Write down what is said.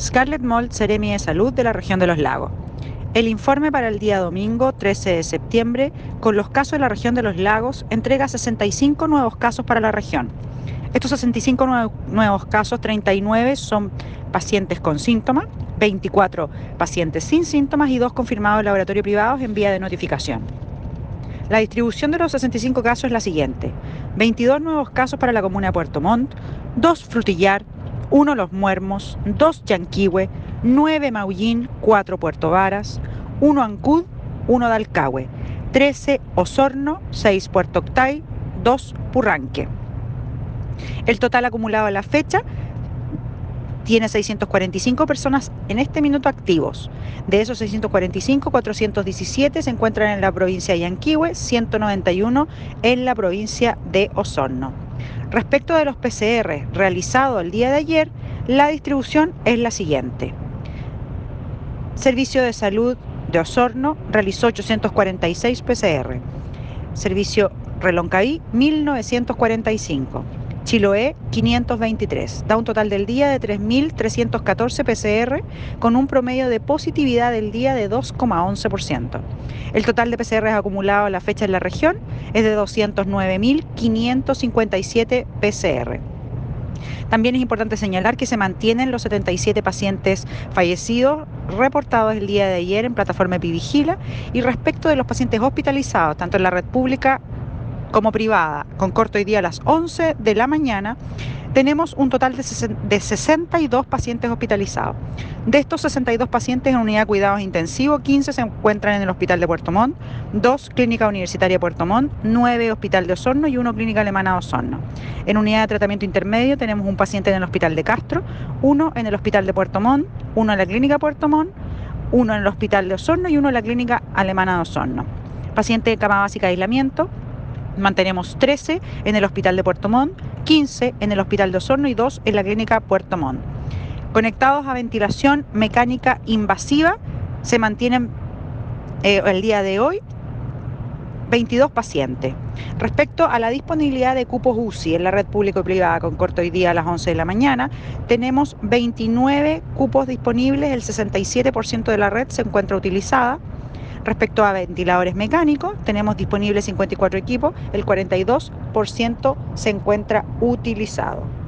Scarlett Mold, Seremi de Salud de la región de los lagos. El informe para el día domingo 13 de septiembre con los casos de la región de los lagos entrega 65 nuevos casos para la región. Estos 65 nuevos casos, 39 son pacientes con síntomas, 24 pacientes sin síntomas y 2 confirmados en laboratorio privados en vía de notificación. La distribución de los 65 casos es la siguiente. 22 nuevos casos para la comuna de Puerto Montt, 2 Frutillar, 1 Los Muermos, 2 Yanquihue, 9 Maullín, 4 Puerto Varas, 1 Ancud, 1 Dalcahue, 13 Osorno, 6 Puerto Octay, 2 Purranque. El total acumulado a la fecha tiene 645 personas en este minuto activos. De esos 645, 417 se encuentran en la provincia de Yanquihue, 191 en la provincia de Osorno. Respecto de los PCR realizados el día de ayer, la distribución es la siguiente. Servicio de Salud de Osorno realizó 846 PCR. Servicio Reloncaí 1945. Chiloé 523. Da un total del día de 3.314 PCR con un promedio de positividad del día de 2,11%. El total de PCR acumulado a la fecha en la región es de 209.557 PCR. También es importante señalar que se mantienen los 77 pacientes fallecidos reportados el día de ayer en plataforma Epivigila y respecto de los pacientes hospitalizados, tanto en la red pública como privada, con corto hoy día a las 11 de la mañana, tenemos un total de 62 pacientes hospitalizados. De estos 62 pacientes en unidad de cuidados intensivos, 15 se encuentran en el Hospital de Puerto Montt, 2 Clínica Universitaria de Puerto Montt, 9 Hospital de Osorno y 1 Clínica Alemana de Osorno. En unidad de tratamiento intermedio tenemos un paciente en el Hospital de Castro, 1 en el Hospital de Puerto Montt, 1 en la Clínica Puerto Montt, 1 en el Hospital de Osorno y 1 en la Clínica Alemana de Osorno. Paciente de cama básica de aislamiento, mantenemos 13 en el Hospital de Puerto Montt, 15 en el Hospital de Osorno y 2 en la Clínica Puerto Montt. Conectados a ventilación mecánica invasiva, se mantienen eh, el día de hoy 22 pacientes. Respecto a la disponibilidad de cupos UCI en la red público y privada con corto hoy día a las 11 de la mañana, tenemos 29 cupos disponibles, el 67% de la red se encuentra utilizada. Respecto a ventiladores mecánicos, tenemos disponibles 54 equipos, el 42% se encuentra utilizado.